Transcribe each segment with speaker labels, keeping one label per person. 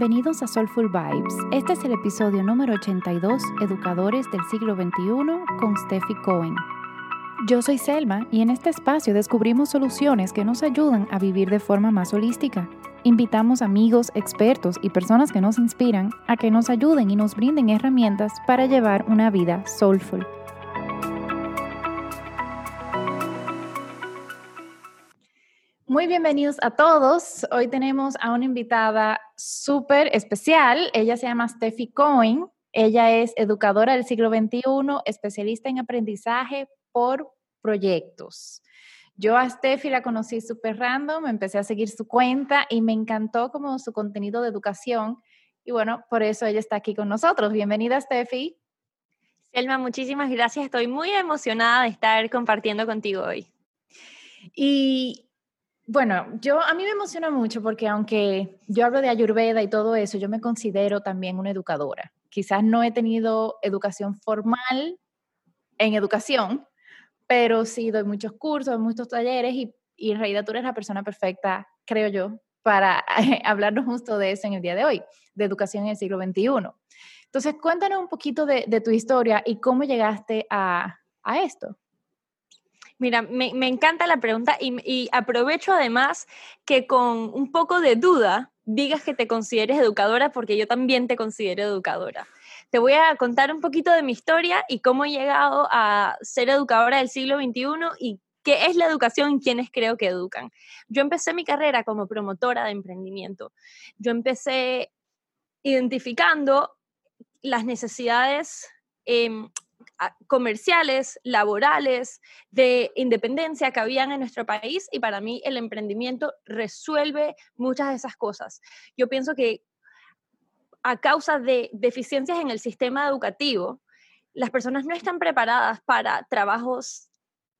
Speaker 1: Bienvenidos a Soulful Vibes. Este es el episodio número 82, Educadores del siglo XXI, con Steffi Cohen. Yo soy Selma y en este espacio descubrimos soluciones que nos ayudan a vivir de forma más holística. Invitamos amigos, expertos y personas que nos inspiran a que nos ayuden y nos brinden herramientas para llevar una vida soulful. Muy bienvenidos a todos. Hoy tenemos a una invitada súper especial. Ella se llama Steffi Cohen. Ella es educadora del siglo XXI, especialista en aprendizaje por proyectos. Yo a Steffi la conocí súper random, empecé a seguir su cuenta y me encantó como su contenido de educación. Y bueno, por eso ella está aquí con nosotros. Bienvenida, Steffi.
Speaker 2: Selma, muchísimas gracias. Estoy muy emocionada de estar compartiendo contigo hoy.
Speaker 1: Y bueno, yo a mí me emociona mucho porque aunque yo hablo de ayurveda y todo eso, yo me considero también una educadora. Quizás no he tenido educación formal en educación, pero sí doy muchos cursos, muchos talleres y, en realidad tú eres la persona perfecta, creo yo, para hablarnos justo de eso en el día de hoy, de educación en el siglo XXI. Entonces, cuéntanos un poquito de, tu historia y cómo llegaste a esto.
Speaker 2: Mira, me, encanta la pregunta y, aprovecho además que con un poco de duda digas que te consideres educadora porque yo también te considero educadora. Te voy a contar un poquito de mi historia y cómo he llegado a ser educadora del siglo XXI y qué es la educación y quiénes creo que educan. Yo empecé mi carrera como promotora de emprendimiento. Yo empecé identificando las necesidades eh, comerciales, laborales, de independencia que habían en nuestro país y para mí el emprendimiento resuelve muchas de esas cosas. Yo pienso que a causa de deficiencias en el sistema educativo, las personas no están preparadas para trabajos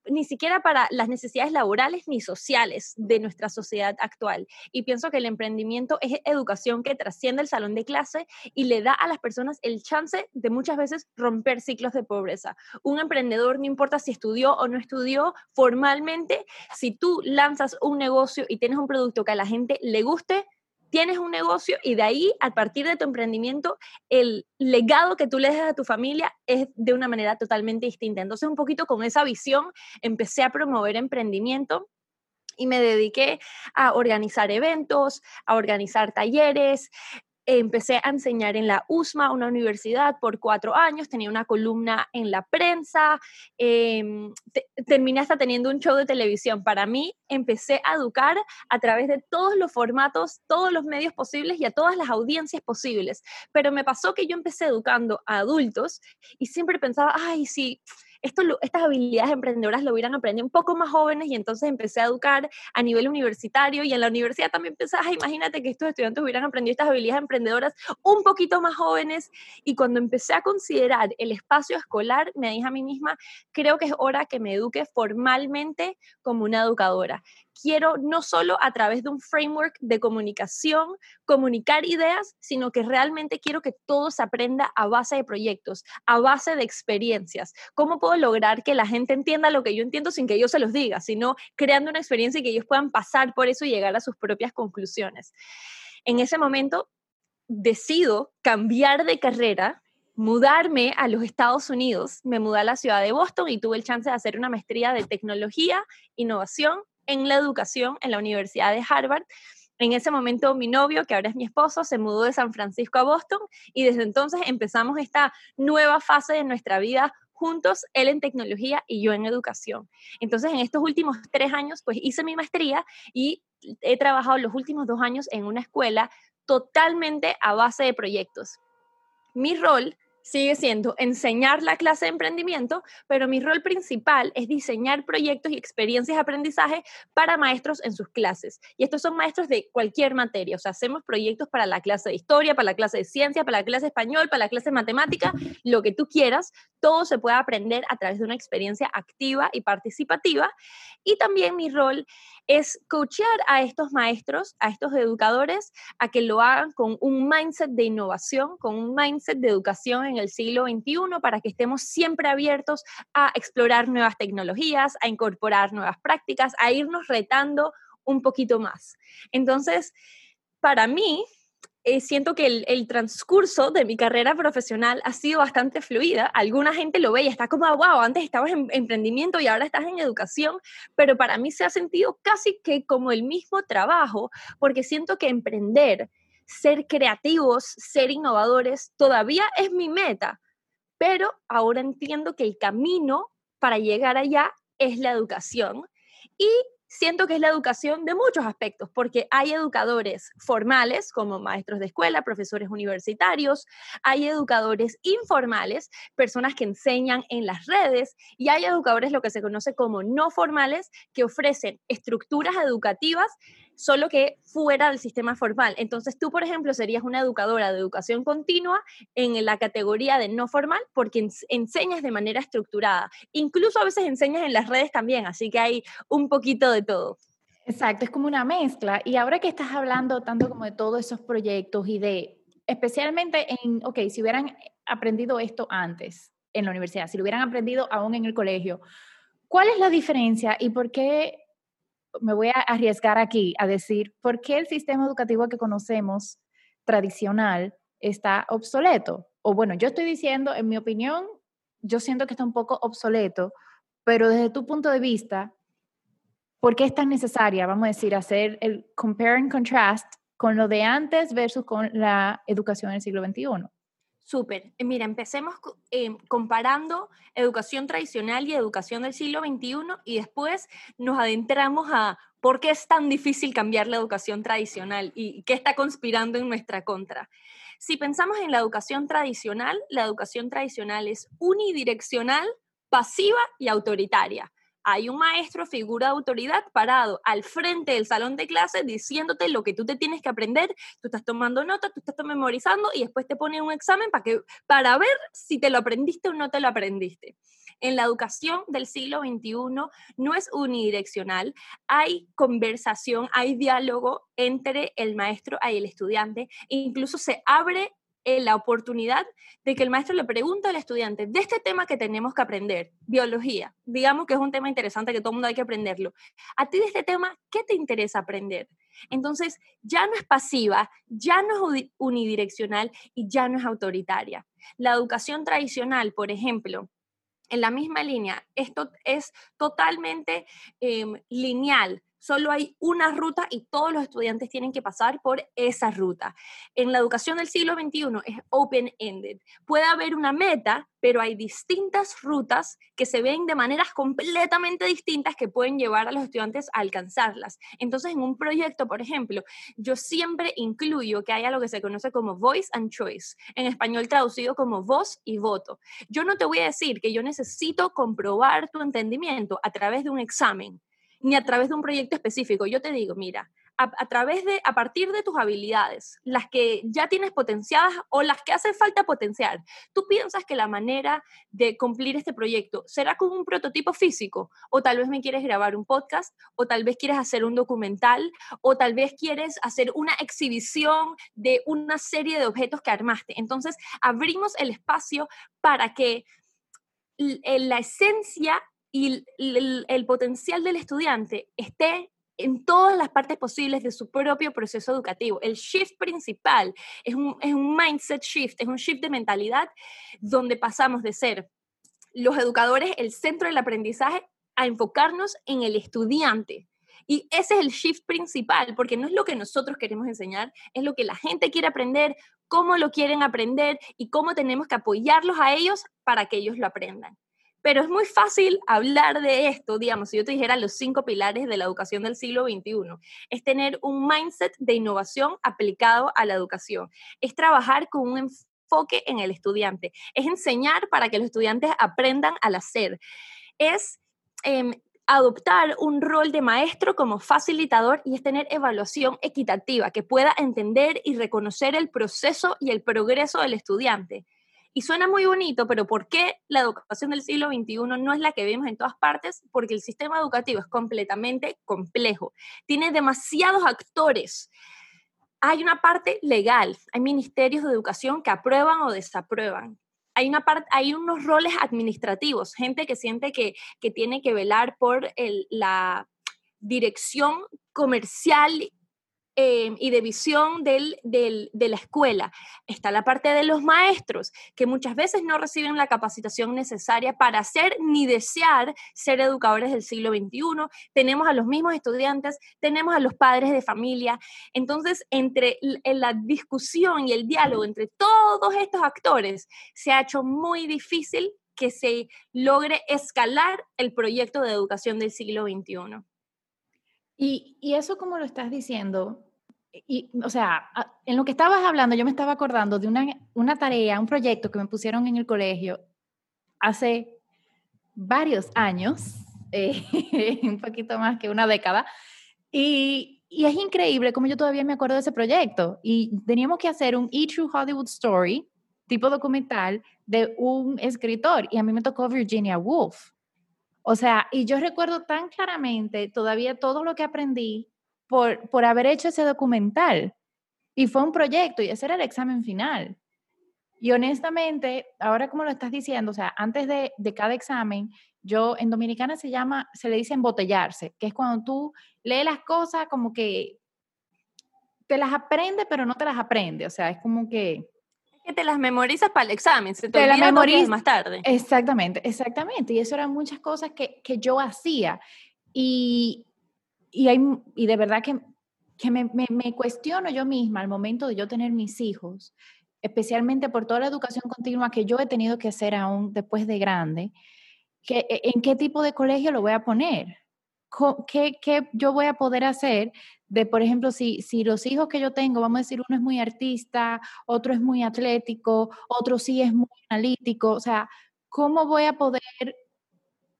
Speaker 2: ni siquiera para las necesidades laborales ni sociales de nuestra sociedad actual. Y pienso que el emprendimiento es educación que trasciende el salón de clase y le da a las personas el chance de muchas veces romper ciclos de pobreza. Un emprendedor, no importa si estudió o no estudió formalmente, si tú lanzas un negocio y tienes un producto que a la gente le guste, tienes un negocio y de ahí, a partir de tu emprendimiento, el legado que tú le dejas a tu familia es de una manera totalmente distinta. Entonces, un poquito con esa visión, empecé a promover emprendimiento y me dediqué a organizar eventos, a organizar talleres, empecé a enseñar en la USMA, una universidad, por cuatro años, tenía una columna en la prensa, em, terminé hasta teniendo un show de televisión. Para mí, empecé a educar a través de todos los formatos, todos los medios posibles y a todas las audiencias posibles. Pero me pasó que yo empecé educando a adultos y siempre pensaba, ay, sí estas habilidades emprendedoras lo hubieran aprendido un poco más jóvenes y entonces empecé a educar a nivel universitario y en la universidad también pensaba, imagínate que estos estudiantes hubieran aprendido estas habilidades emprendedoras un poquito más jóvenes y cuando empecé a considerar el espacio escolar, me dije a mí misma, creo que es hora que me eduque formalmente como una educadora quiero no solo a través de un framework de comunicación comunicar ideas, sino que realmente quiero que todo se aprenda a base de proyectos, a base de experiencias. ¿Cómo puedo lograr que la gente entienda lo que yo entiendo sin que yo se los diga, sino creando una experiencia y que ellos puedan pasar por eso y llegar a sus propias conclusiones? En ese momento decido cambiar de carrera mudarme a los Estados Unidos, me mudé a la ciudad de Boston y tuve el chance de hacer una maestría de tecnología, innovación en la educación en la Universidad de Harvard. En ese momento mi novio, que ahora es mi esposo, se mudó de San Francisco a Boston y desde entonces empezamos esta nueva fase de nuestra vida juntos, él en tecnología y yo en educación. Entonces, en estos últimos tres años, pues hice mi maestría y he trabajado los últimos dos años en una escuela totalmente a base de proyectos. Mi rol sigue siendo enseñar la clase de emprendimiento, pero mi rol principal es diseñar proyectos y experiencias de aprendizaje para maestros en sus clases. Y estos son maestros de cualquier materia, o sea, hacemos proyectos para la clase de historia, para la clase de ciencia, para la clase de español, para la clase de matemática, lo que tú quieras, todo se puede aprender a través de una experiencia activa y participativa. Y también mi rol es coachear a estos maestros, a estos educadores, a que lo hagan con un mindset de innovación, con un mindset de educación en el siglo XXI para que estemos siempre abiertos a explorar nuevas tecnologías, a incorporar nuevas prácticas, a irnos retando un poquito más. Entonces, para mí, eh, siento que el, transcurso de mi carrera profesional ha sido bastante fluida. Alguna gente lo ve y está como, wow, antes estabas en emprendimiento y ahora estás en educación, pero para mí se ha sentido casi que como el mismo trabajo, porque siento que emprender, ser creativos, ser innovadores, todavía es mi meta, pero ahora entiendo que el camino para llegar allá es la educación. Y siento que es la educación de muchos aspectos, porque hay educadores formales como maestros de escuela, profesores universitarios, hay educadores informales, personas que enseñan en las redes, y hay educadores lo que se conoce como no formales, que ofrecen estructuras educativas solo que fuera del sistema formal. Entonces tú, por ejemplo, serías una educadora de educación continua en la categoría de no formal porque enseñas de manera estructurada. Incluso a veces enseñas en las redes también, así que hay un poquito de todo.
Speaker 1: Exacto, es como una mezcla. Y ahora que estás hablando tanto como de todos esos proyectos y de, especialmente en, ok, si hubieran aprendido esto antes en la universidad, si lo hubieran aprendido aún en el colegio, ¿cuál es la diferencia y por qué me voy a arriesgar aquí a decir, ¿por qué el sistema educativo que conocemos tradicional está obsoleto? O bueno, yo estoy diciendo, en mi opinión, yo siento que está un poco obsoleto, pero desde tu punto de vista, ¿por qué es tan necesaria, vamos a decir, hacer el compare and contrast con lo de antes versus con la educación del siglo XXI?
Speaker 2: Súper. Eh, mira, empecemos eh, comparando educación tradicional y educación del siglo XXI y después nos adentramos a por qué es tan difícil cambiar la educación tradicional y qué está conspirando en nuestra contra. Si pensamos en la educación tradicional, la educación tradicional es unidireccional, pasiva y autoritaria hay un maestro, figura de autoridad, parado al frente del salón de clases diciéndote lo que tú te tienes que aprender, tú estás tomando nota, tú estás memorizando y después te pone un examen para, que, para ver si te lo aprendiste o no te lo aprendiste. En la educación del siglo XXI no es unidireccional, hay conversación, hay diálogo entre el maestro y el estudiante, incluso se abre la oportunidad de que el maestro le pregunte al estudiante de este tema que tenemos que aprender, biología, digamos que es un tema interesante que todo el mundo hay que aprenderlo. A ti de este tema, ¿qué te interesa aprender? Entonces, ya no es pasiva, ya no es unidireccional y ya no es autoritaria. La educación tradicional, por ejemplo, en la misma línea, esto es totalmente em, lineal solo hay una ruta y todos los estudiantes tienen que pasar por esa ruta. En la educación del siglo XXI es open-ended. Puede haber una meta, pero hay distintas rutas que se ven de maneras completamente distintas que pueden llevar a los estudiantes a alcanzarlas. Entonces, en un proyecto, por ejemplo, yo siempre incluyo que haya lo que se conoce como voice and choice, en español traducido como voz y voto. Yo no te voy a decir que yo necesito comprobar tu entendimiento a través de un examen ni a través de un proyecto específico. Yo te digo, mira, a, través de, a partir de tus habilidades, las que ya tienes potenciadas o las que hace falta potenciar, tú piensas que la manera de cumplir este proyecto será con un prototipo físico, o tal vez me quieres grabar un podcast, o tal vez quieres hacer un documental, o tal vez quieres hacer una exhibición de una serie de objetos que armaste. Entonces, abrimos el espacio para que la esencia y el, potencial del estudiante esté en todas las partes posibles de su propio proceso educativo. El shift principal es un, es un mindset shift, es un shift de mentalidad donde pasamos de ser los educadores el centro del aprendizaje a enfocarnos en el estudiante. Y ese es el shift principal, porque no es lo que nosotros queremos enseñar, es lo que la gente quiere aprender, cómo lo quieren aprender y cómo tenemos que apoyarlos a ellos para que ellos lo aprendan. Pero es muy fácil hablar de esto, digamos, si yo te dijera los cinco pilares de la educación del siglo XXI, es tener un mindset de innovación aplicado a la educación, es trabajar con un enfoque en el estudiante, es enseñar para que los estudiantes aprendan al hacer, es em, adoptar un rol de maestro como facilitador y es tener evaluación equitativa que pueda entender y reconocer el proceso y el progreso del estudiante y suena muy bonito, pero ¿por qué la educación del siglo XXI no es la que vemos en todas partes? Porque el sistema educativo es completamente complejo. Tiene demasiados actores. Hay una parte legal, hay ministerios de educación que aprueban o desaprueban. Hay, una parte, hay unos roles administrativos, gente que siente que, que tiene que velar por la dirección comercial Em, y de visión del, de la escuela. Está la parte de los maestros, que muchas veces no reciben la capacitación necesaria para ser ni desear ser educadores del siglo XXI. Tenemos a los mismos estudiantes, tenemos a los padres de familia. Entonces, entre la discusión y el diálogo entre todos estos actores, se ha hecho muy difícil que se logre escalar el proyecto de educación del siglo XXI.
Speaker 1: Y, eso como lo estás diciendo, y, o sea, en lo que estabas hablando, yo me estaba acordando de una, una tarea, un proyecto que me pusieron en el colegio hace varios años, eh, un poquito más que una década, y, y, es increíble como yo todavía me acuerdo de ese proyecto. Y teníamos que hacer un E True Hollywood Story, tipo documental, de un escritor, y a mí me tocó Virginia Woolf. O sea, y yo recuerdo tan claramente todavía todo lo que aprendí por, por haber hecho ese documental. Y fue un proyecto y ese era el examen final. Y honestamente, ahora como lo estás diciendo, o sea, antes de, de, cada examen, yo en Dominicana se llama, se le dice embotellarse, que es cuando tú lees las cosas como que te las aprende, pero no te las aprende. O sea, es como que
Speaker 2: que te las memorizas para el examen, se te, las memorizas más tarde.
Speaker 1: Exactamente, exactamente. Y eso eran muchas cosas que, que yo hacía. Y, y, hay, y de verdad que, que me, me, me, cuestiono yo misma al momento de yo tener mis hijos, especialmente por toda la educación continua que yo he tenido que hacer aún después de grande, que, e, en qué tipo de colegio lo voy a poner. ¿Qué, ¿Qué, yo voy a poder hacer de, por ejemplo, si, si los hijos que yo tengo, vamos a decir, uno es muy artista, otro es muy atlético, otro sí es muy analítico, o sea, ¿cómo voy a poder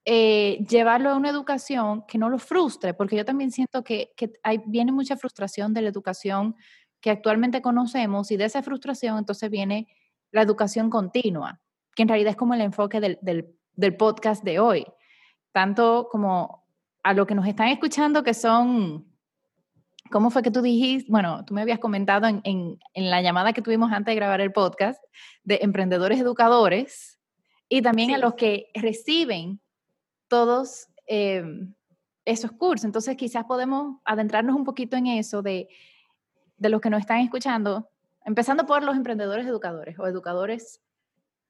Speaker 1: eh, llevarlo a una educación que no lo frustre? Porque yo también siento que, que hay, viene mucha frustración de la educación que actualmente conocemos y de esa frustración entonces viene la educación continua, que en realidad es como el enfoque del, del, del podcast de hoy, tanto como a lo que nos están escuchando que son ¿Cómo fue que tú dijiste? Bueno, tú me habías comentado en, en, en, la llamada que tuvimos antes de grabar el podcast de emprendedores educadores y también sí. a los que reciben todos eh, esos cursos. Entonces, quizás podemos adentrarnos un poquito en eso de, de los que nos están escuchando, empezando por los emprendedores educadores o educadores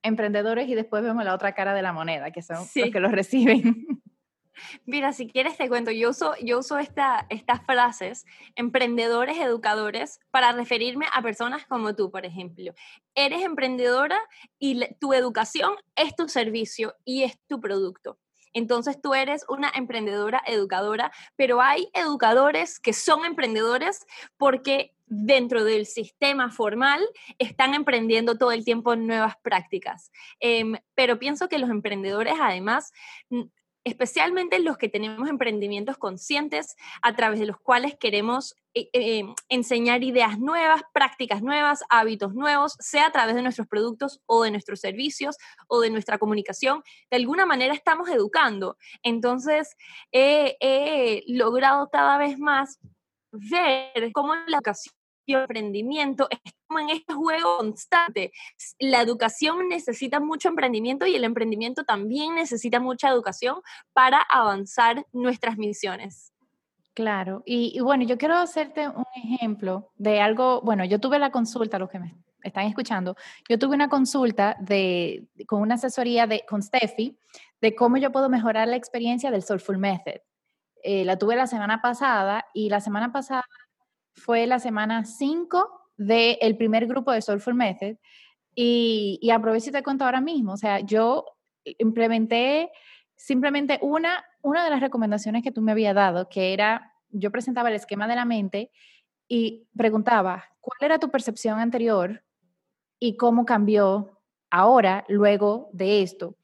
Speaker 1: emprendedores y después vemos la otra cara de la moneda, que son sí. los que los reciben.
Speaker 2: Mira, si quieres te cuento, yo uso, yo uso esta, estas frases, emprendedores, educadores, para referirme a personas como tú, por ejemplo. Eres emprendedora y tu educación es tu servicio y es tu producto. Entonces tú eres una emprendedora educadora, pero hay educadores que son emprendedores porque dentro del sistema formal están emprendiendo todo el tiempo nuevas prácticas. Eh, pero pienso que los emprendedores además especialmente los que tenemos emprendimientos conscientes a través de los cuales queremos eh, eh, enseñar ideas nuevas, prácticas nuevas, hábitos nuevos, sea a través de nuestros productos o de nuestros servicios o de nuestra comunicación. De alguna manera estamos educando. Entonces, he, logrado cada vez más ver cómo la educación emprendimiento es como en este juego constante. La educación necesita mucho emprendimiento y el emprendimiento también necesita mucha educación para avanzar nuestras misiones.
Speaker 1: Claro, y, bueno, yo quiero hacerte un ejemplo de algo, bueno, yo tuve la consulta, los que me están escuchando, yo tuve una consulta de, con una asesoría de, con Steffi de cómo yo puedo mejorar la experiencia del Soulful Method. Eh, la tuve la semana pasada y la semana pasada fue la semana 5 del primer grupo de Soulful Method y, y aprovecho y te cuento ahora mismo, o sea, yo implementé simplemente una, una de las recomendaciones que tú me habías dado, que era, yo presentaba el esquema de la mente y preguntaba, ¿cuál era tu percepción anterior y cómo cambió ahora, luego de esto?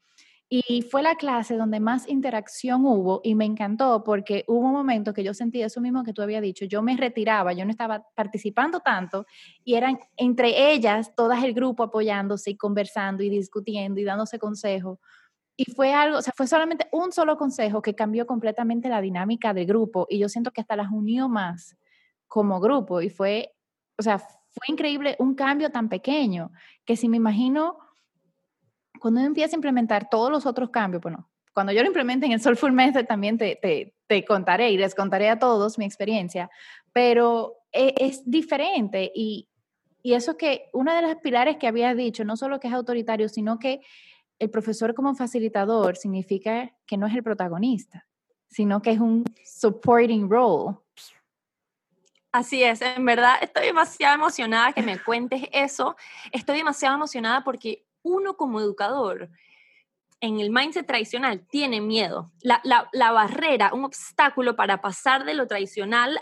Speaker 1: Y fue la clase donde más interacción hubo y me encantó porque hubo un momento que yo sentí eso mismo que tú habías dicho, yo me retiraba, yo no estaba participando tanto y eran entre ellas todas el grupo apoyándose y conversando y discutiendo y dándose consejos. Y fue algo, o sea, fue solamente un solo consejo que cambió completamente la dinámica del grupo y yo siento que hasta las unió más como grupo y fue, o sea, fue increíble un cambio tan pequeño que si me imagino cuando uno empieza a implementar todos los otros cambios, bueno, cuando yo lo implemente en el Soulful Method también te, te, te contaré y les contaré a todos mi experiencia, pero e, es, diferente y, y eso que una de las pilares que había dicho, no solo que es autoritario, sino que el profesor como facilitador significa que no es el protagonista, sino que es un supporting role.
Speaker 2: Así es, en verdad estoy demasiado emocionada que me cuentes eso. Estoy demasiado emocionada porque uno como educador en el mindset tradicional tiene miedo. La, la, barrera, un obstáculo para pasar de lo tradicional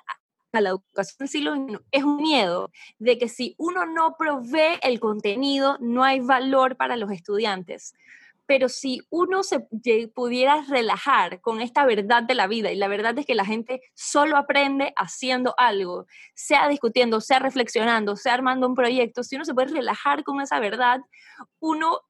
Speaker 2: a la educación siglo XXI es un miedo de que si uno no provee el contenido, no hay valor para los estudiantes. Pero si uno se pudiera relajar con esta verdad de la vida, y la verdad es que la gente solo aprende haciendo algo, sea discutiendo, sea reflexionando, sea armando un proyecto, si uno se puede relajar con esa verdad, uno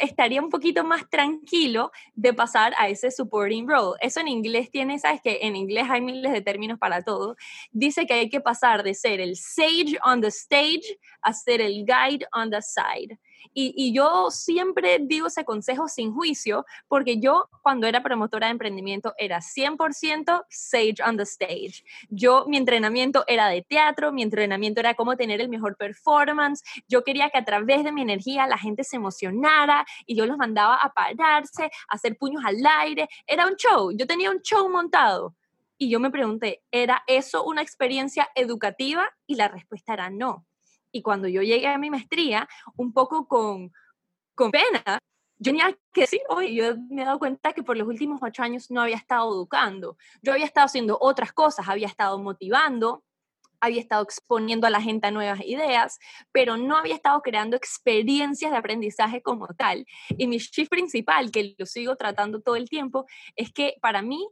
Speaker 2: estaría un poquito más tranquilo de pasar a ese supporting role. Eso en inglés tiene, sabes que en inglés hay miles de términos para todo. Dice que hay que pasar de ser el sage on the stage a ser el guide on the side. Y, yo siempre digo ese consejo sin juicio, porque yo cuando era promotora de emprendimiento era 100% sage on the stage. Yo, mi entrenamiento era de teatro, mi entrenamiento era cómo tener el mejor performance. Yo quería que a través de mi energía la gente se emocionara y yo los mandaba a pararse, a hacer puños al aire. Era un show, yo tenía un show montado. Y yo me pregunté, ¿era eso una experiencia educativa? Y la respuesta era no. Y cuando yo llegué a mi maestría, un poco con, con pena, yo tenía que decir, oye, yo me he dado cuenta que por los últimos ocho años no había estado educando. Yo había estado haciendo otras cosas, había estado motivando, había estado exponiendo a la gente a nuevas ideas, pero no había estado creando experiencias de aprendizaje como tal. Y mi shift principal, que lo sigo tratando todo el tiempo, es que para mí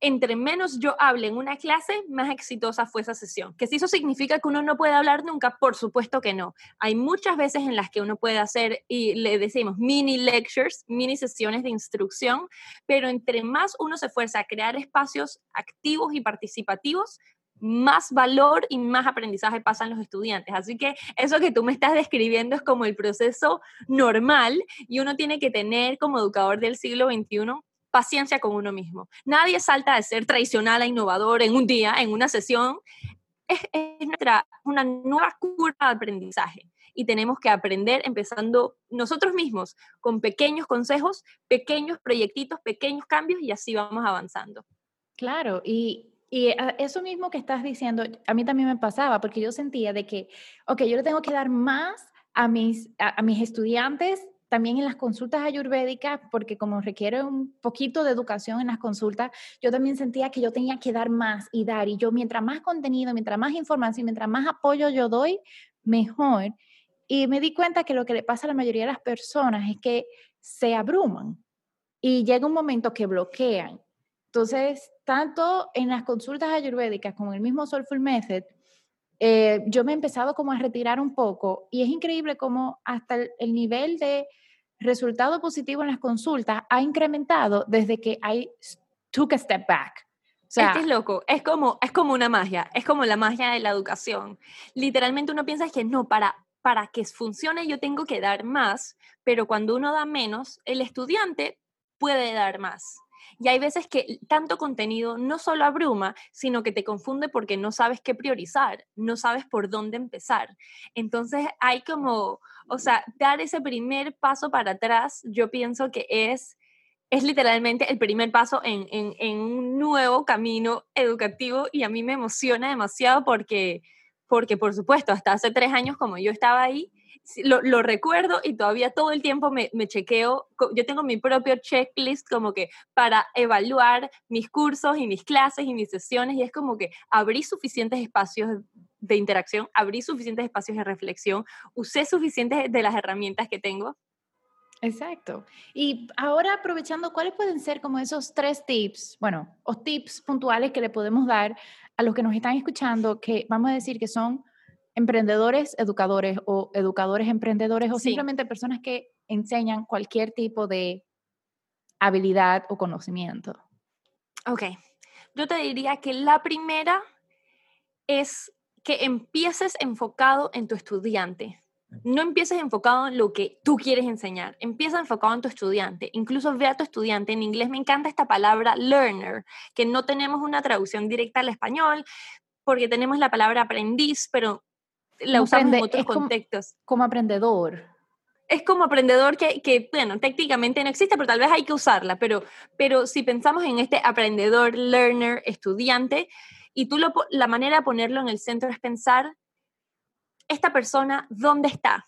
Speaker 2: entre menos yo hable en una clase, más exitosa fue esa sesión. ¿Que si eso significa que uno no puede hablar nunca? Por supuesto que no. Hay muchas veces en las que uno puede hacer, y le decimos, mini lectures, mini sesiones de instrucción, pero entre más uno se esfuerza a crear espacios activos y participativos, más valor y más aprendizaje pasan los estudiantes. Así que eso que tú me estás describiendo es como el proceso normal y uno tiene que tener como educador del siglo XXI paciencia con uno mismo. Nadie salta de ser tradicional a innovador en un día, en una sesión. Es, nuestra, una nueva curva de aprendizaje y tenemos que aprender empezando nosotros mismos con pequeños consejos, pequeños proyectitos, pequeños cambios y así vamos avanzando.
Speaker 1: Claro, y, y eso mismo que estás diciendo, a mí también me pasaba porque yo sentía de que, ok, yo le tengo que dar más a mis, a mis estudiantes también en las consultas ayurvédicas, porque como requiere un poquito de educación en las consultas, yo también sentía que yo tenía que dar más y dar. Y yo, mientras más contenido, mientras más información, mientras más apoyo yo doy, mejor. Y me di cuenta que lo que le pasa a la mayoría de las personas es que se abruman y llega un momento que bloquean. Entonces, tanto en las consultas ayurvédicas como en el mismo Soulful Method, eh, yo me he empezado como a retirar un poco y es increíble cómo hasta el, nivel de resultado positivo en las consultas ha incrementado desde que I took a step back.
Speaker 2: O sea, es loco, es como, es como una magia, es como la magia de la educación. Literalmente uno piensa que no, para, para que funcione yo tengo que dar más, pero cuando uno da menos, el estudiante puede dar más. Y hay veces que tanto contenido no solo abruma, sino que te confunde porque no sabes qué priorizar, no sabes por dónde empezar. Entonces hay como, o sea, dar ese primer paso para atrás, yo pienso que es es literalmente el primer paso en, en, en, un nuevo camino educativo y a mí me emociona demasiado porque, porque, por supuesto, hasta hace tres años como yo estaba ahí, lo, recuerdo y todavía todo el tiempo me, me, chequeo, yo tengo mi propio checklist como que para evaluar mis cursos y mis clases y mis sesiones y es como que abrí suficientes espacios de interacción, abrí suficientes espacios de reflexión, usé suficientes de las herramientas que tengo.
Speaker 1: Exacto. Y ahora aprovechando, ¿cuáles pueden ser como esos tres tips, bueno, o tips puntuales que le podemos dar a los que nos están escuchando, que vamos a decir que son emprendedores educadores o educadores emprendedores o simplemente personas que enseñan cualquier tipo de habilidad o conocimiento?
Speaker 2: Ok, yo te diría que la primera es que empieces enfocado en tu estudiante. No empieces enfocado en lo que tú quieres enseñar, empieza enfocado en tu estudiante. Incluso ve a tu estudiante. En inglés me encanta esta palabra learner, que no tenemos una traducción directa al español, porque tenemos la palabra aprendiz, pero la usamos en otros contextos.
Speaker 1: como aprendedor
Speaker 2: es como aprendedor que, que, bueno, técnicamente no existe, pero tal vez hay que usarla, pero, pero si pensamos en este aprendedor, learner, estudiante, y tú lo, la manera de ponerlo en el centro es pensar, esta persona, ¿dónde está?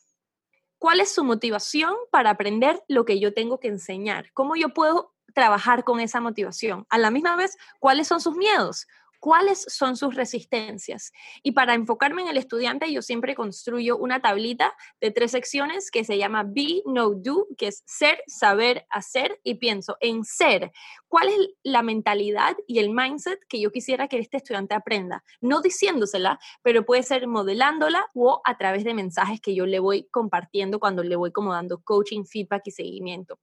Speaker 2: ¿Cuál es su motivación para aprender lo que yo tengo que enseñar? ¿Cómo yo puedo trabajar con esa motivación? A la misma vez, ¿cuáles son sus miedos? Cuáles son sus resistencias. Y para enfocarme en el estudiante, yo siempre construyo una tablita de tres secciones que se llama Be, Know, Do, que es ser, saber, hacer, y pienso en ser. ¿Cuál es la mentalidad y el mindset que yo quisiera que este estudiante aprenda? No diciéndosela, pero puede ser modelándola o a través de mensajes que yo le voy compartiendo cuando le voy como dando coaching, feedback y seguimiento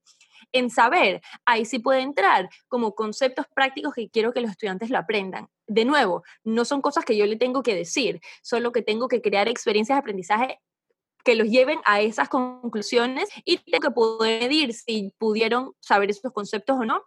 Speaker 2: en saber, ahí sí puede entrar como conceptos prácticos que quiero que los estudiantes lo aprendan. De nuevo, no son cosas que yo le tengo que decir, solo que tengo que crear experiencias de aprendizaje que los lleven a esas conclusiones y tengo que poder medir si pudieron saber esos conceptos o no.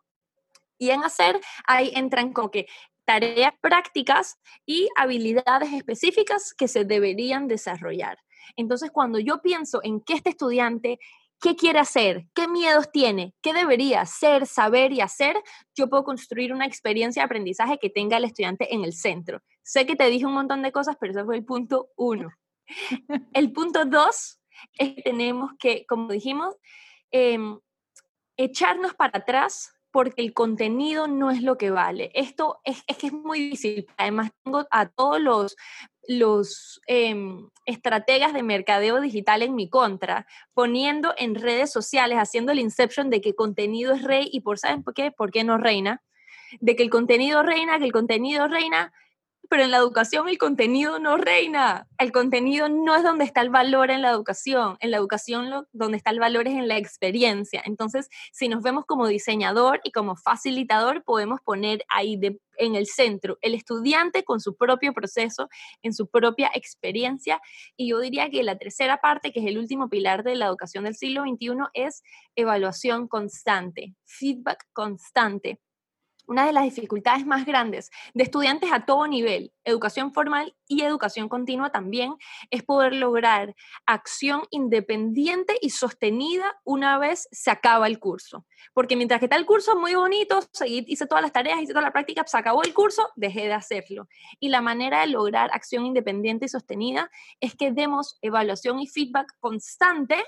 Speaker 2: Y en hacer, ahí entran como que tareas prácticas y habilidades específicas que se deberían desarrollar. Entonces, cuando yo pienso en que este estudiante qué quiere hacer, qué miedos tiene, qué debería ser, saber y hacer, yo puedo construir una experiencia de aprendizaje que tenga al estudiante en el centro. Sé que te dije un montón de cosas, pero ese fue el punto uno. El punto dos es que tenemos que, como dijimos, em, echarnos para atrás porque el contenido no es lo que vale. Esto es, es que es muy difícil. Además, tengo a todos los los em, estrategas de mercadeo digital en mi contra, poniendo en redes sociales, haciendo el inception de que contenido es rey y por ¿saben por qué? ¿Por qué no reina? De que el contenido reina, que el contenido reina, pero en la educación el contenido no reina. El contenido no es donde está el valor en la educación. En la educación lo, donde está el valor es en la experiencia. Entonces, si nos vemos como diseñador y como facilitador, podemos poner ahí en el centro el estudiante con su propio proceso, en su propia experiencia. Y yo diría que la tercera parte, que es el último pilar de la educación del siglo XXI, es evaluación constante, feedback constante una de las dificultades más grandes de estudiantes a todo nivel, educación formal y educación continua también, es poder lograr acción independiente y sostenida una vez se acaba el curso. Porque mientras que está el curso muy bonito, seguí, hice todas las tareas, hice toda la práctica, se acabó el curso, dejé de hacerlo. Y la manera de lograr acción independiente y sostenida es que demos evaluación y feedback constante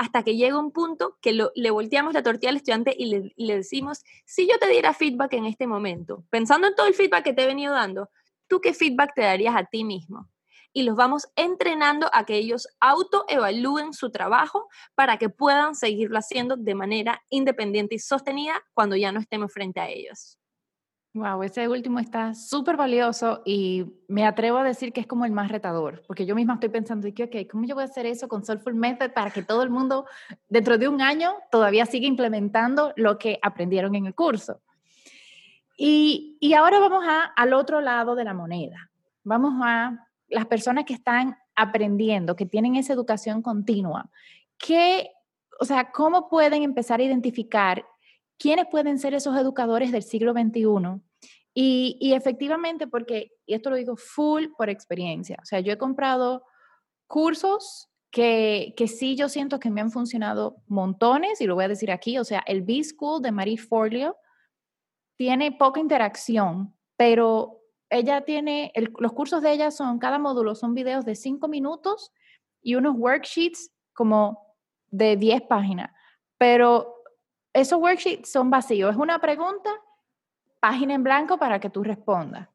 Speaker 2: hasta que llega un punto que le volteamos la tortilla al estudiante y le, y le decimos, si yo te diera feedback en este momento, pensando en todo el feedback que te he venido dando, ¿tú qué feedback te darías a ti mismo? Y los vamos entrenando a que ellos autoevalúen su trabajo para que puedan seguirlo haciendo de manera independiente y sostenida cuando ya no estemos frente a ellos.
Speaker 1: Wow, ese último está súper valioso y me atrevo a decir que es como el más retador, porque yo misma estoy pensando, que, ok, ¿cómo yo voy a hacer eso con Soulful Method para que todo el mundo dentro de un año todavía siga implementando lo que aprendieron en el curso? Y, y ahora vamos a, al otro lado de la moneda. Vamos a las personas que están aprendiendo, que tienen esa educación continua. ¿Qué, o sea, cómo pueden empezar a identificar quiénes pueden ser esos educadores del siglo XXI. Y, efectivamente, porque, y esto lo digo full por experiencia, o sea, yo he comprado cursos que, sí yo siento que me han funcionado montones, y lo voy a decir aquí, o sea, el B-School de Marie Forleo tiene poca interacción, pero ella tiene, los cursos de ella son, cada módulo son videos de cinco minutos y unos worksheets como de 10 páginas, pero esos worksheets son vacíos. Es una pregunta, página en blanco para que tú respondas.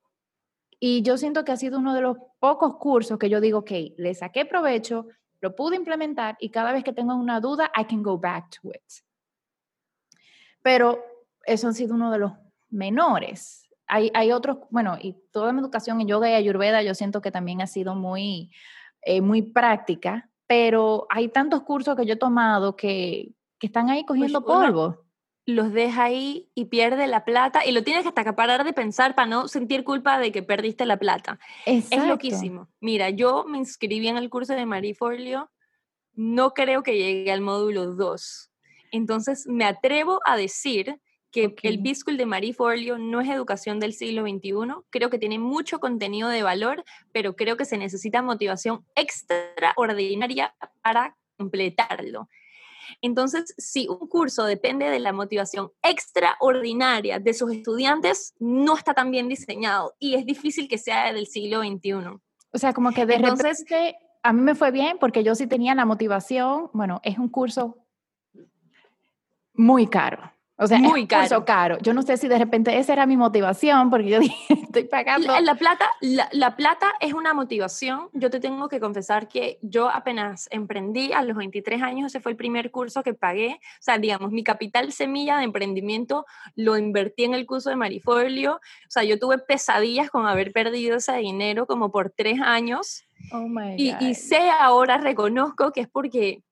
Speaker 1: Y yo siento que ha sido uno de los pocos cursos que yo digo, ok, le saqué provecho, lo pude implementar y cada vez que tengo una duda, I can go back to it. Pero eso ha sido uno de los menores. Hay, hay otros, bueno, y toda mi educación en yoga y ayurveda yo siento que también ha sido muy, eh, muy práctica, pero hay tantos cursos que yo he tomado que, que están ahí pues cogiendo polvo.
Speaker 2: Los deja ahí y pierde la plata y lo tienes que hasta que parar de pensar para no sentir culpa de que perdiste la plata. Es loquísimo. Mira, yo me inscribí en el curso de Marie Forleo, no creo que llegue al módulo 2. Entonces me atrevo a decir que el B-School de Marie Forleo no es educación del siglo XXI. Creo que tiene mucho contenido de valor, pero creo que se necesita motivación extraordinaria para completarlo. Entonces, si un curso depende de la motivación extraordinaria de sus estudiantes, no está tan bien diseñado y es difícil que sea del siglo XXI.
Speaker 1: O sea, como que de Entonces, repente a mí me fue bien porque yo sí tenía la motivación, bueno, es un curso muy caro. O sea, muy caro. caro. Yo no sé si de repente esa era mi motivación, porque yo dije, estoy pagando.
Speaker 2: La, la plata, la, plata es una motivación. Yo te tengo que confesar que yo apenas emprendí a los 23 años, ese fue el primer curso que pagué. O sea, digamos, mi capital semilla de emprendimiento lo invertí en el curso de Marifolio. O sea, yo tuve pesadillas con haber perdido ese dinero como por tres años. Oh my God. Y, y sé ahora, reconozco que es porque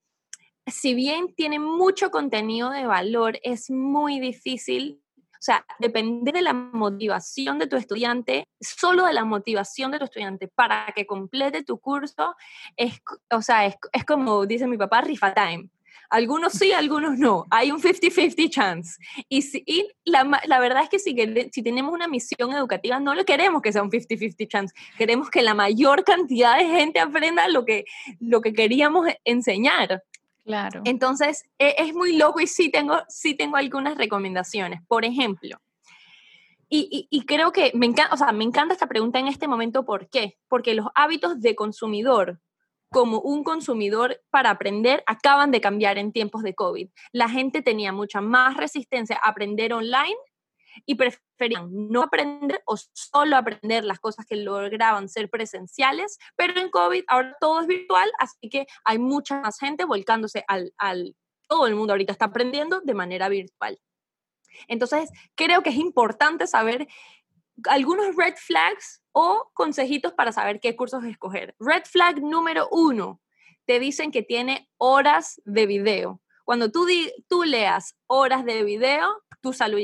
Speaker 2: si bien tiene mucho contenido de valor, es muy difícil, o sea, depende de la motivación de tu estudiante, solo de la motivación de tu estudiante para que complete tu curso, es, o sea, es, como dice mi papá, rifa time. Algunos sí, algunos no. Hay un 50-50 chance. Y, si, la, la, verdad es que si, si tenemos una misión educativa, no lo queremos que sea un 50-50 chance. Queremos que la mayor cantidad de gente aprenda lo que, lo que queríamos enseñar.
Speaker 1: Claro.
Speaker 2: Entonces, e, es, muy loco y sí tengo, sí tengo algunas recomendaciones. Por ejemplo, y, y, creo que me encanta, o sea, me encanta esta pregunta en este momento, ¿por qué? Porque los hábitos de consumidor como un consumidor para aprender acaban de cambiar en tiempos de COVID. La gente tenía mucha más resistencia a aprender online y preferían no aprender o solo aprender las cosas que lograban ser presenciales, pero en COVID ahora todo es virtual, así que hay mucha más gente volcándose al, al todo el mundo ahorita está aprendiendo de manera virtual. Entonces, creo que es importante saber algunos red flags o consejitos para saber qué cursos escoger. Red flag número uno, te dicen que tiene horas de video. Cuando tú, tú leas horas de video, tú sal.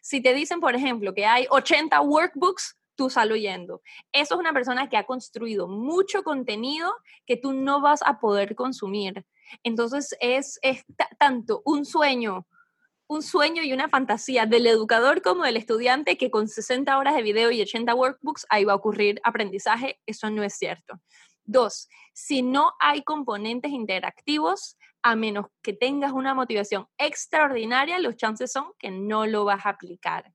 Speaker 2: Si te dicen, por ejemplo, que hay 80 workbooks, tú sal. Eso es una persona que ha construido mucho contenido que tú no vas a poder consumir. Entonces es, es tanto un sueño, un sueño y una fantasía del educador como del estudiante que con 60 horas de video y 80 workbooks ahí va a ocurrir aprendizaje. Eso no es cierto. Dos, si no hay componentes interactivos, a menos que tengas una motivación extraordinaria, los chances son que no lo vas a aplicar.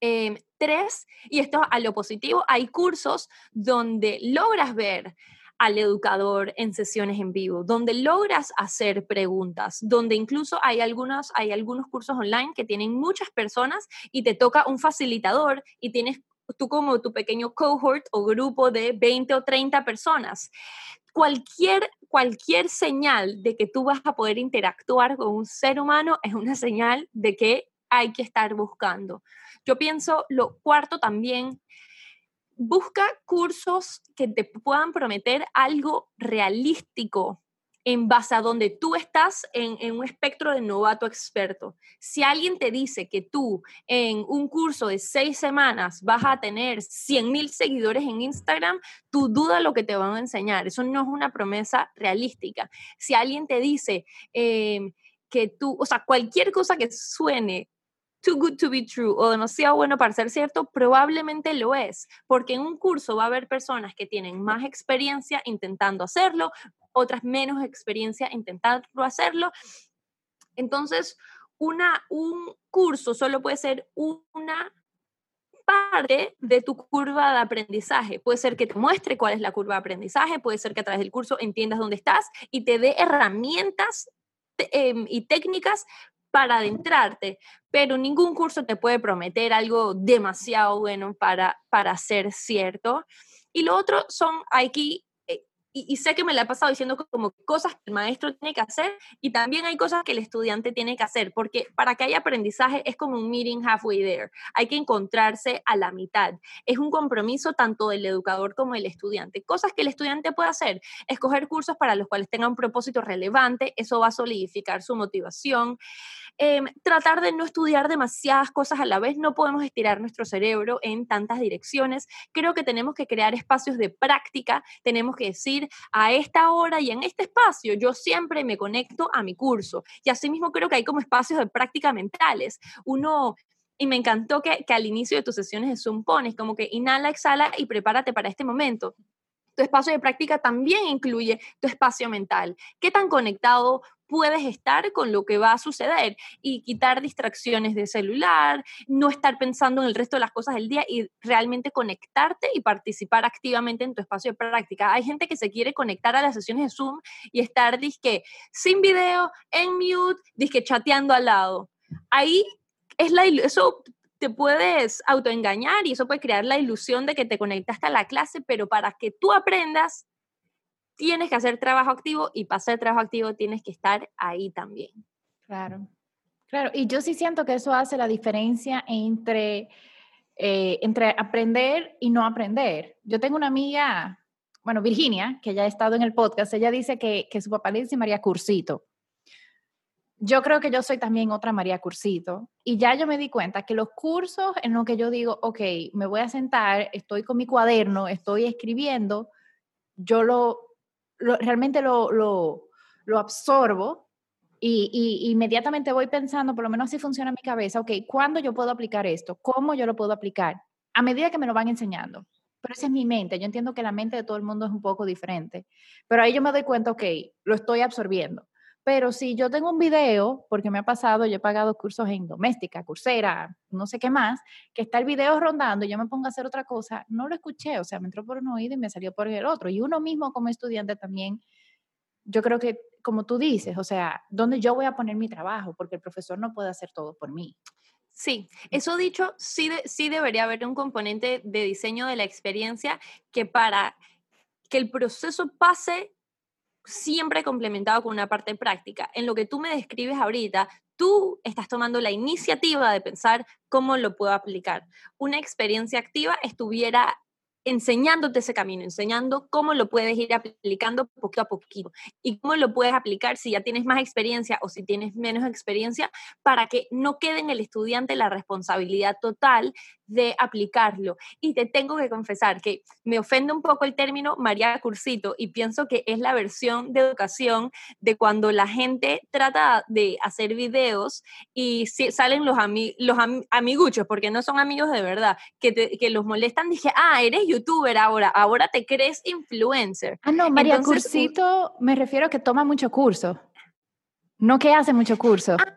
Speaker 2: Em, tres, y esto a lo positivo, hay cursos donde logras ver al educador en sesiones en vivo, donde logras hacer preguntas, donde incluso hay algunos, hay algunos cursos online que tienen muchas personas y te toca un facilitador y tienes tú como tu pequeño cohort o grupo de 20 o 30 personas. Cualquier, cualquier señal de que tú vas a poder interactuar con un ser humano es una señal de que hay que estar buscando. Yo pienso, lo cuarto también, busca cursos que te puedan prometer algo realístico en base a donde tú estás en, un espectro de novato experto. Si alguien te dice que tú en un curso de seis semanas vas a tener 100 mil seguidores en Instagram, tú duda lo que te van a enseñar. Eso no es una promesa realística. Si alguien te dice em, que tú, o sea, cualquier cosa que suene too good to be true o demasiado bueno para ser cierto, probablemente lo es, porque en un curso va a haber personas que tienen más experiencia intentando hacerlo, otras menos experiencia intentando hacerlo. Entonces, una, un curso solo puede ser una parte de tu curva de aprendizaje. Puede ser que te muestre cuál es la curva de aprendizaje, puede ser que a través del curso entiendas dónde estás y te dé herramientas em, y técnicas para adentrarte, pero ningún curso te puede prometer algo demasiado bueno para, para ser cierto. Y lo otro son aquí y, sé que me la he pasado diciendo como cosas que el maestro tiene que hacer y también hay cosas que el estudiante tiene que hacer, porque para que haya aprendizaje es como un meeting halfway there. Hay que encontrarse a la mitad. Es un compromiso tanto del educador como del estudiante. Cosas que el estudiante puede hacer, escoger cursos para los cuales tenga un propósito relevante, eso va a solidificar su motivación. Em, tratar de no estudiar demasiadas cosas a la vez, no podemos estirar nuestro cerebro en tantas direcciones. Creo que tenemos que crear espacios de práctica, tenemos que decir, a esta hora y en este espacio, yo siempre me conecto a mi curso. Y asimismo creo que hay como espacios de práctica mentales. Uno y me encantó que, que, al inicio de tus sesiones de Zoom pones como que inhala, exhala y prepárate para este momento. Tu espacio de práctica también incluye tu espacio mental. ¿Qué tan conectado puedes estar con lo que va a suceder y quitar distracciones de celular, no estar pensando en el resto de las cosas del día y realmente conectarte y participar activamente en tu espacio de práctica. Hay gente que se quiere conectar a las sesiones de Zoom y estar disque sin video, en mute, disque chateando al lado. Ahí es la eso te puedes autoengañar y eso puede crear la ilusión de que te conectaste a la clase, pero para que tú aprendas tienes que hacer trabajo activo y para hacer trabajo activo tienes que estar ahí también.
Speaker 1: Claro, claro. Y yo sí siento que eso hace la diferencia entre, eh, entre aprender y no aprender. Yo tengo una amiga, bueno, Virginia, que ya ha estado en el podcast, ella dice que, que su papá le dice María Cursito. Yo creo que yo soy también otra María Cursito. Y ya yo me di cuenta que los cursos en los que yo digo, ok, me voy a sentar, estoy con mi cuaderno, estoy escribiendo, yo lo realmente lo, lo, absorbo y, y, inmediatamente voy pensando, por lo menos así funciona mi cabeza, ok, ¿cuándo yo puedo aplicar esto? ¿Cómo yo lo puedo aplicar? A medida que me lo van enseñando. Pero esa es mi mente. Yo entiendo que la mente de todo el mundo es un poco diferente. Pero ahí yo me doy cuenta, ok, lo estoy absorbiendo. Pero si yo tengo un video, porque me ha pasado, yo he pagado cursos en doméstica, cursera, no sé qué más, que está el video rondando y yo me pongo a hacer otra cosa, no lo escuché, o sea, me entró por un oído y me salió por el otro. Y uno mismo como estudiante también, yo creo que, como tú dices, o sea, ¿dónde yo voy a poner mi trabajo? Porque el profesor no puede hacer todo por mí.
Speaker 2: Sí, eso dicho, sí, sí debería haber un componente de diseño de la experiencia que para que el proceso pase siempre complementado con una parte práctica. En lo que tú me describes ahorita, tú estás tomando la iniciativa de pensar cómo lo puedo aplicar. Una experiencia activa estuviera enseñándote ese camino, enseñando cómo lo puedes ir aplicando poquito a poquito y cómo lo puedes aplicar si ya tienes más experiencia o si tienes menos experiencia para que no quede en el estudiante la responsabilidad total de aplicarlo. Y te tengo que confesar que me ofende un poco el término María Cursito y pienso que es la versión de educación de cuando la gente trata de hacer videos y salen los, los amiguchos, porque no son amigos de verdad, que, que los molestan. Dije, ah, eres youtuber ahora, ahora te crees influencer.
Speaker 1: Ah, no, María Cursito, me refiero a que toma mucho curso. No que hace mucho curso. Ah,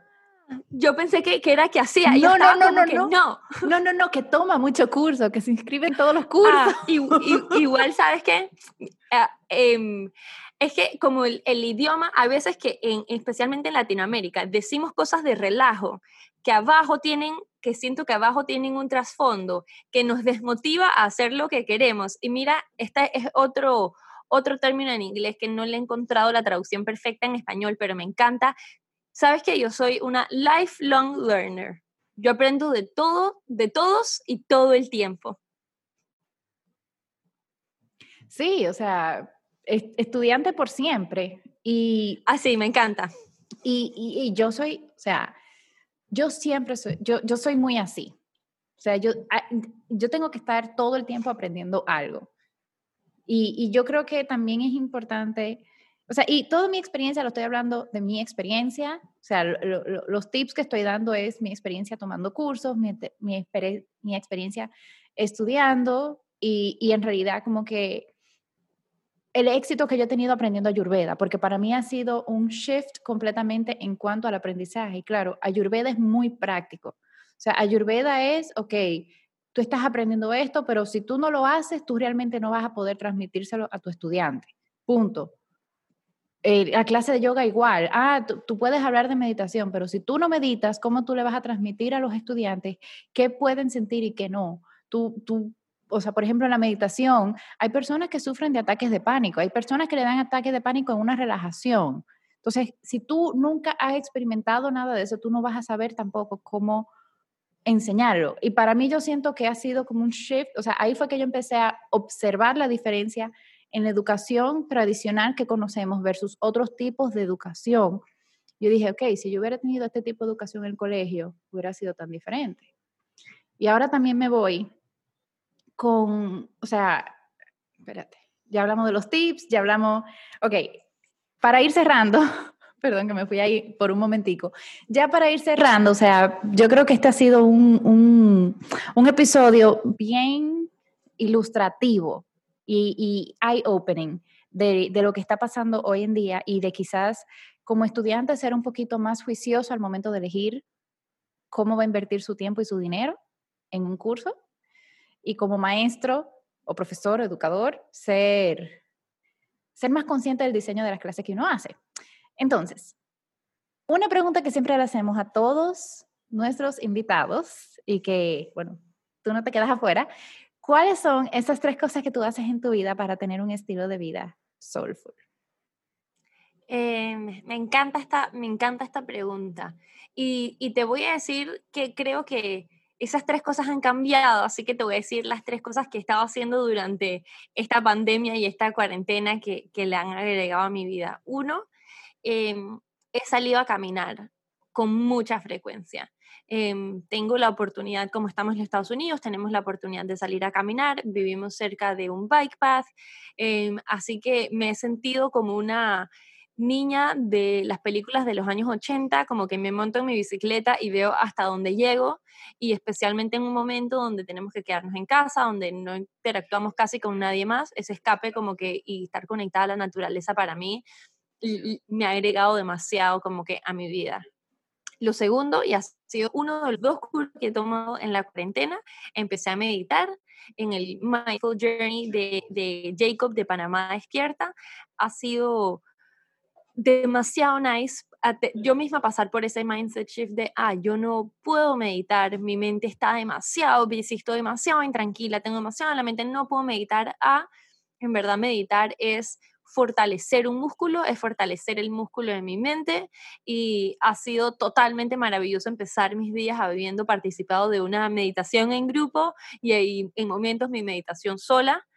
Speaker 2: yo pensé que, que, era que hacía.
Speaker 1: No, no, no, no, no. no. No, no, que toma mucho curso, que se inscribe en todos los cursos. Ah,
Speaker 2: igual, ¿sabes qué? Ah, em, es que como el, el, idioma, a veces que, en, especialmente en Latinoamérica, decimos cosas de relajo, que abajo tienen, que siento que abajo tienen un trasfondo, que nos desmotiva a hacer lo que queremos. Y mira, este es otro, otro término en inglés que no le he encontrado la traducción perfecta en español, pero me encanta, Sabes que yo soy una lifelong learner. Yo aprendo de todo, de todos y todo el tiempo.
Speaker 1: Sí, o sea, estudiante por siempre. Y
Speaker 2: así, ah, me encanta.
Speaker 1: Y, y, yo soy, o sea, yo siempre soy, yo, yo soy muy así. O sea, yo, yo tengo que estar todo el tiempo aprendiendo algo. Y, y yo creo que también es importante o sea, y toda mi experiencia lo estoy hablando de mi experiencia. O sea, los tips que estoy dando es mi experiencia tomando cursos, mi, mi, mi experiencia estudiando y, y, en realidad como que el éxito que yo he tenido aprendiendo Ayurveda, porque para mí ha sido un shift completamente en cuanto al aprendizaje. Y claro, Ayurveda es muy práctico. O sea, Ayurveda es, ok, tú estás aprendiendo esto, pero si tú no lo haces, tú realmente no vas a poder transmitírselo a tu estudiante. Punto. Eh, la clase de yoga igual. Ah, tú, puedes hablar de meditación, pero si tú no meditas, ¿cómo tú le vas a transmitir a los estudiantes qué pueden sentir y qué no? Tú, tú, o sea, por ejemplo, en la meditación, hay personas que sufren de ataques de pánico, hay personas que le dan ataques de pánico en una relajación. Entonces, si tú nunca has experimentado nada de eso, tú no vas a saber tampoco cómo enseñarlo. Y para mí yo siento que ha sido como un shift, o sea, ahí fue que yo empecé a observar la diferencia en la educación tradicional que conocemos versus otros tipos de educación, yo dije, ok, si yo hubiera tenido este tipo de educación en el colegio, hubiera sido tan diferente. Y ahora también me voy con, o sea, espérate, ya hablamos de los tips, ya hablamos, ok, para ir cerrando, perdón que me fui ahí por un momentico, ya para ir cerrando, o sea, yo creo que este ha sido un, un, episodio bien ilustrativo y, eye-opening de, de lo que está pasando hoy en día y de quizás como estudiante ser un poquito más juicioso al momento de elegir cómo va a invertir su tiempo y su dinero en un curso y como maestro o profesor o educador ser, ser más consciente del diseño de las clases que uno hace. Entonces, una pregunta que siempre le hacemos a todos nuestros invitados y que, bueno, tú no te quedas afuera, ¿cuáles son esas tres cosas que tú haces en tu vida para tener un estilo de vida soulful?
Speaker 2: Eh, me, encanta esta, me encanta esta pregunta. Y, y, te voy a decir que creo que esas tres cosas han cambiado, así que te voy a decir las tres cosas que he estado haciendo durante esta pandemia y esta cuarentena que, que le han agregado a mi vida. Uno, em, he salido a caminar con mucha frecuencia. Em, tengo la oportunidad, como estamos en los Estados Unidos, tenemos la oportunidad de salir a caminar, vivimos cerca de un bike path, em, así que me he sentido como una niña de las películas de los años 80, como que me monto en mi bicicleta y veo hasta dónde llego, y especialmente en un momento donde tenemos que quedarnos en casa, donde no interactuamos casi con nadie más, ese escape como que y estar conectada a la naturaleza para mí me ha agregado demasiado como que a mi vida. Lo segundo, y ha sido uno de los dos cursos que he tomado en la cuarentena, empecé a meditar en el Mindful Journey de, Jacob de Panamá Despierta. Ha sido demasiado nice yo misma pasar por ese mindset shift de, ah, yo no puedo meditar, mi mente está demasiado busy, estoy demasiado intranquila, tengo demasiado en la mente, no puedo meditar, a, en verdad meditar es fortalecer un músculo, es fortalecer el músculo de mi mente y ha sido totalmente maravilloso empezar mis días habiendo participado de una meditación en grupo y, en momentos mi meditación sola.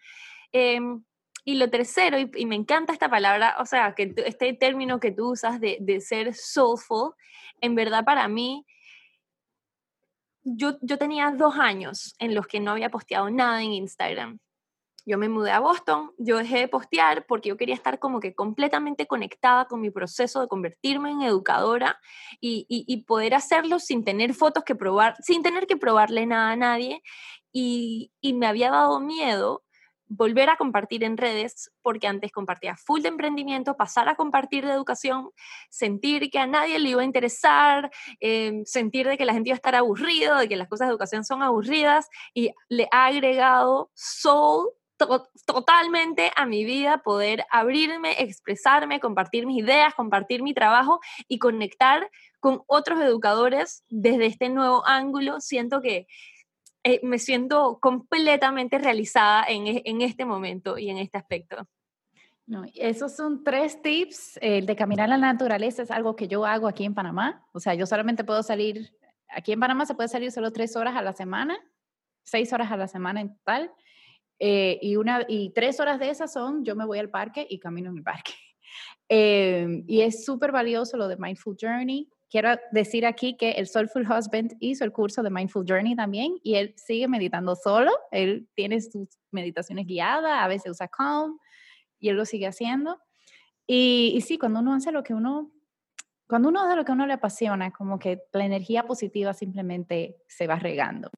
Speaker 2: Em, y lo tercero, y, me encanta esta palabra, o sea, que este término que tú usas de, de ser soulful, en verdad para mí, yo, yo tenía dos años en los que no había posteado nada en Instagram. Yo me mudé a Boston, yo dejé de postear porque yo quería estar como que completamente conectada con mi proceso de convertirme en educadora y, poder hacerlo sin tener fotos que probar, sin tener que probarle nada a nadie. Y, y me había dado miedo volver a compartir en redes, porque antes compartía full de emprendimiento, pasar a compartir de educación, sentir que a nadie le iba a interesar, em, sentir de que la gente iba a estar aburrido, de que las cosas de educación son aburridas, y le ha agregado soul totalmente a mi vida, poder abrirme, expresarme, compartir mis ideas, compartir mi trabajo y conectar con otros educadores desde este nuevo ángulo. Siento que eh, me siento completamente realizada en, e, en, este momento y en este aspecto.
Speaker 1: No, esos son tres tips. El de caminar a la naturaleza es algo que yo hago aquí en Panamá. O sea, yo solamente puedo salir, aquí en Panamá se puede salir solo tres horas a la semana, seis horas a la semana en total. Eh, y, una, y tres horas de esas son, yo me voy al parque y camino en el parque. Eh, y es súper valioso lo de Mindful Journey quiero decir aquí que el Soulful Husband hizo el curso de Mindful Journey también y él sigue meditando solo. Él tiene sus meditaciones guiadas, a veces usa Calm y él lo sigue haciendo. Y, y sí, cuando uno hace lo que uno, cuando uno hace lo que uno le apasiona, como que la energía positiva simplemente se va regando.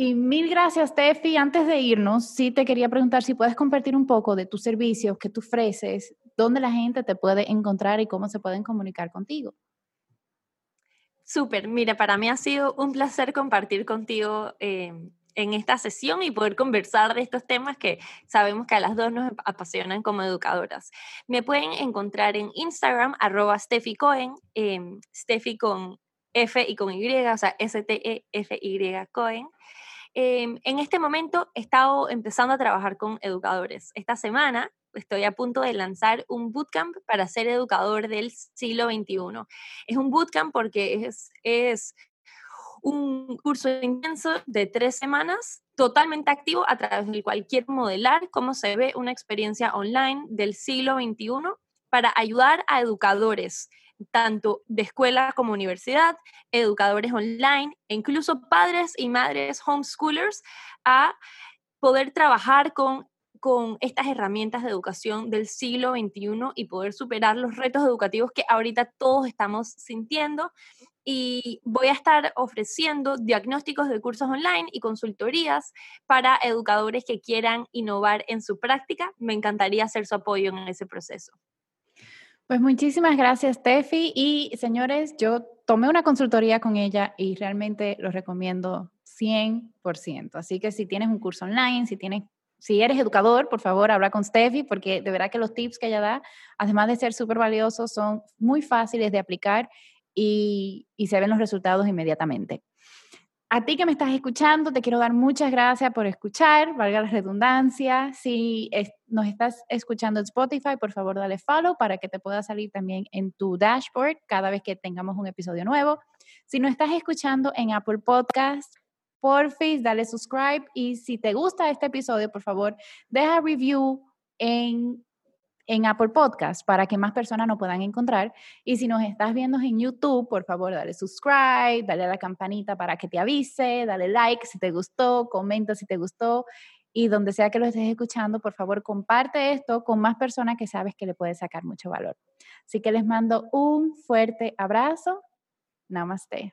Speaker 1: Y mil gracias, Tefi. Antes de irnos, sí te quería preguntar si puedes compartir un poco de tus servicios que tú ofreces, dónde la gente te puede encontrar y cómo se pueden comunicar contigo.
Speaker 2: Súper, mira, para mí ha sido un placer compartir contigo eh, en esta sesión y poder conversar de estos temas que sabemos que a las dos nos apasionan como educadoras. Me pueden encontrar en Instagram, arroba Steffi Cohen, eh, Steffi con F y con Y, o sea, S-T-E-F-Y Cohen. Em, en este momento he estado empezando a trabajar con educadores. Esta semana estoy a punto de lanzar un bootcamp para ser educador del siglo XXI. Es un bootcamp porque es, un curso intenso de tres semanas, totalmente activo, a través del cual quiero modelar cómo se ve una experiencia online del siglo XXI para ayudar a educadores, tanto de escuela como universidad, educadores online e incluso padres y madres homeschoolers a poder trabajar con con estas herramientas de educación del siglo XXI y poder superar los retos educativos que ahorita todos estamos sintiendo. Y voy a estar ofreciendo diagnósticos de cursos online y consultorías para educadores que quieran innovar en su práctica. Me encantaría hacer su apoyo en ese proceso.
Speaker 1: Pues muchísimas gracias, Tefi. Y señores, yo tomé una consultoría con ella y realmente lo recomiendo 100%. Así que si tienes un curso online, si tienes si eres educador, por favor, habla con Steffi, porque de verdad que los tips que ella da, además de ser súper valiosos, son muy fáciles de aplicar y, y, se ven los resultados inmediatamente. A ti que me estás escuchando, te quiero dar muchas gracias por escuchar, valga la redundancia. Si nos estás escuchando en Spotify, por favor, dale follow para que te pueda salir también en tu dashboard cada vez que tengamos un episodio nuevo. Si nos estás escuchando en Apple Podcast, porfis, dale subscribe y si te gusta este episodio, por favor, deja review en, en Apple Podcast para que más personas nos puedan encontrar. Y si nos estás viendo en YouTube, por favor, dale subscribe, dale a la campanita para que te avise, dale like si te gustó, comenta si te gustó. Y donde sea que lo estés escuchando, por favor, comparte esto con más personas que sabes que le puede sacar mucho valor. Así que les mando un fuerte abrazo. Namaste.